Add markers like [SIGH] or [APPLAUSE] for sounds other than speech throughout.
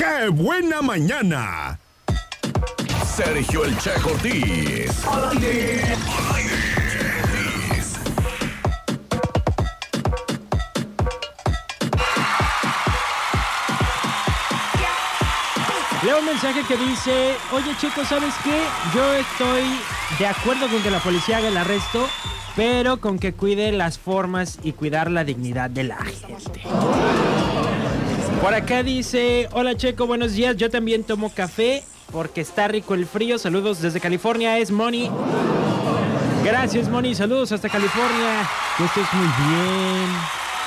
¡Qué buena mañana! Sergio El Che Cortés. Al aire. Al aire. Leo un mensaje que dice, oye chicos, ¿sabes qué? Yo estoy de acuerdo con que la policía haga el arresto, pero con que cuide las formas y cuidar la dignidad de la gente. Por acá dice, hola Checo, buenos días, yo también tomo café porque está rico el frío. Saludos desde California, es Moni. Gracias Moni, saludos hasta California. Que estés muy bien.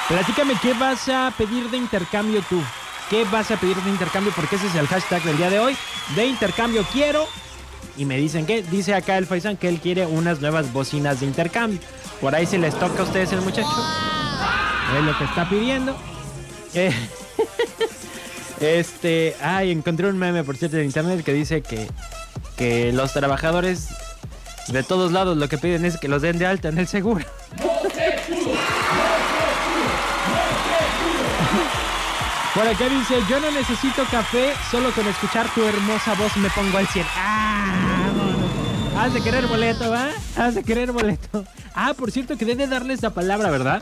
Platícame, ¿qué vas a pedir de intercambio tú? ¿Qué vas a pedir de intercambio? Porque ese es el hashtag del día de hoy. De intercambio quiero. Y me dicen que, dice acá el Faisan que él quiere unas nuevas bocinas de intercambio. Por ahí se les toca a ustedes el muchacho. Es lo que está pidiendo. Eh, [LAUGHS] este, ay, encontré un meme por cierto en internet que dice que, que los trabajadores de todos lados lo que piden es que los den de alta en el seguro. Por acá dice, yo no necesito café, solo con escuchar tu hermosa voz me pongo al 100. ¡Ah! Has de querer boleto, ¿va? Has de querer boleto. Ah, por cierto que debe darles la palabra, ¿verdad?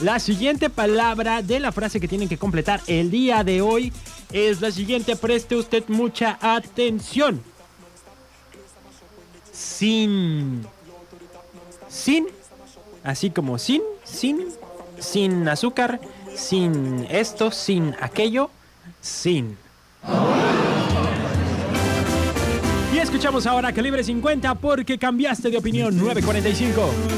La siguiente palabra de la frase que tienen que completar el día de hoy es la siguiente. Preste usted mucha atención. Sin. Sin. Así como sin, sin, sin azúcar, sin esto, sin aquello, sin. Y escuchamos ahora Calibre 50 porque cambiaste de opinión 945.